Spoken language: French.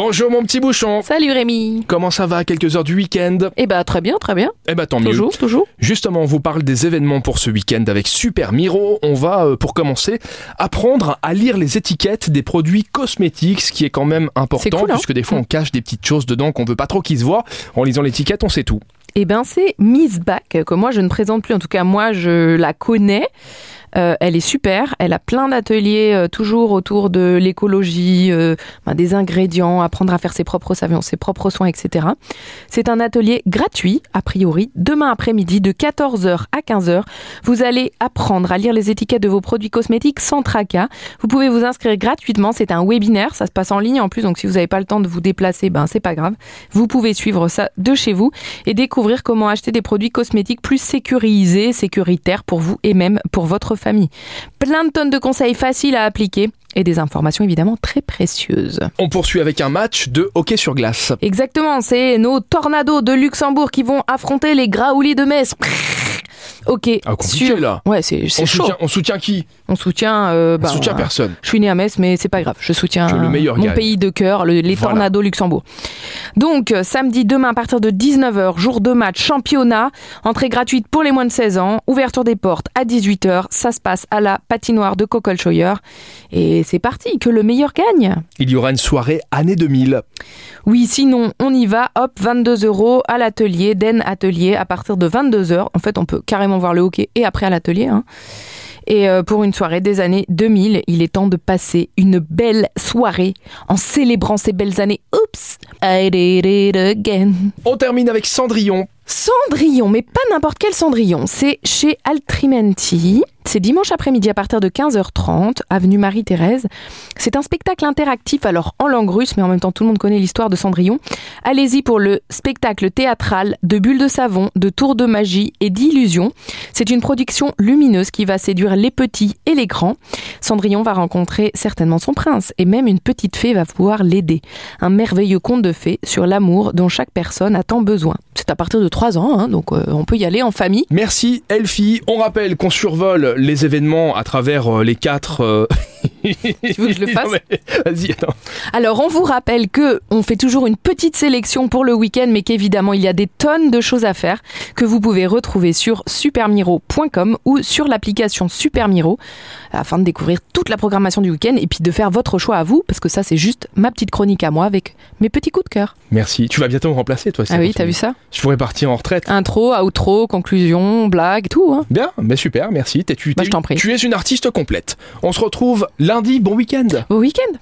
Bonjour mon petit bouchon. Salut Rémi. Comment ça va? À quelques heures du week-end? Eh bah très bien, très bien. Eh bah tant mieux. Toujours, toujours. Justement, on vous parle des événements pour ce week-end avec Super Miro. On va, euh, pour commencer, apprendre à lire les étiquettes des produits cosmétiques, ce qui est quand même important, cool, hein puisque des fois on cache des petites choses dedans qu'on veut pas trop qu'ils se voient. En lisant l'étiquette, on sait tout. Eh ben c'est Miss Back que moi je ne présente plus. En tout cas moi je la connais. Euh, elle est super. Elle a plein d'ateliers euh, toujours autour de l'écologie, euh, ben, des ingrédients, apprendre à faire ses propres savons, ses propres soins, etc. C'est un atelier gratuit, a priori, demain après-midi de 14h à 15h. Vous allez apprendre à lire les étiquettes de vos produits cosmétiques sans tracas. Vous pouvez vous inscrire gratuitement. C'est un webinaire. Ça se passe en ligne en plus. Donc si vous n'avez pas le temps de vous déplacer, ben c'est pas grave. Vous pouvez suivre ça de chez vous et découvrir comment acheter des produits cosmétiques plus sécurisés, sécuritaires pour vous et même pour votre famille. Plein de tonnes de conseils faciles à appliquer et des informations évidemment très précieuses. On poursuit avec un match de hockey sur glace. Exactement, c'est nos tornados de Luxembourg qui vont affronter les Graoulis de Metz. Ok, Ah, compliqué, sur- là. Ouais, c'est chaud. soutient, on soutient qui? On soutient. euh, On bah, soutient personne. Je suis né à Metz, mais c'est pas grave. Je soutiens le meilleur mon pays de cœur, le- les Voilà. Tornados Luxembourg. Donc, euh, samedi, demain, à partir de 19h, jour de match, championnat, entrée gratuite pour les moins de 16 ans, ouverture des portes à 18h. Ça se passe à la patinoire de Cockle-Scheuer. Et c'est parti, que le meilleur gagne. Il y aura une soirée année 2000. Oui, sinon, on y va. Hop, 22 euros à l'atelier, Den Atelier, à partir de 22h. En fait, on peut carrément voir le hockey et après à l'atelier. hein. Et euh, pour une soirée des années 2000, il est temps de passer une belle soirée en célébrant ces belles années. Oups, I did it again. On termine avec Cendrillon. Cendrillon, mais pas n'importe quel Cendrillon. C'est chez Altrimenti. C'est dimanche après-midi à partir de 15h30, avenue Marie-Thérèse. C'est un spectacle interactif, alors en langue russe, mais en même temps tout le monde connaît l'histoire de Cendrillon. Allez-y pour le spectacle théâtral de bulles de savon, de tours de magie et d'illusions. C'est une production lumineuse qui va séduire les petits et les grands. Cendrillon va rencontrer certainement son prince et même une petite fée va pouvoir l'aider. Un merveilleux conte de fées sur l'amour dont chaque personne a tant besoin. C'est à partir de 3 ans, hein, donc euh, on peut y aller en famille. Merci Elfie. On rappelle qu'on survole les événements à travers euh, les quatre. Tu veux que je le fasse Vas-y, attends. Alors on vous rappelle que on fait toujours une petite sélection pour le week-end, mais qu'évidemment il y a des tonnes de choses à faire que vous pouvez retrouver sur supermiro.com ou sur l'application Supermiro afin de découvrir toute la programmation du week-end et puis de faire votre choix à vous, parce que ça c'est juste ma petite chronique à moi avec mes petits coups de cœur. Merci. Tu vas bientôt me remplacer, toi. si Ah oui, t'as vu ça? Je pourrais partir en retraite. Intro, outro, conclusion, blague, tout. Hein. Bien, mais super, merci. Tu, Bah, t'es- je t'en prie. tu es une artiste complète. On se retrouve lundi. Bon week-end. Au week-end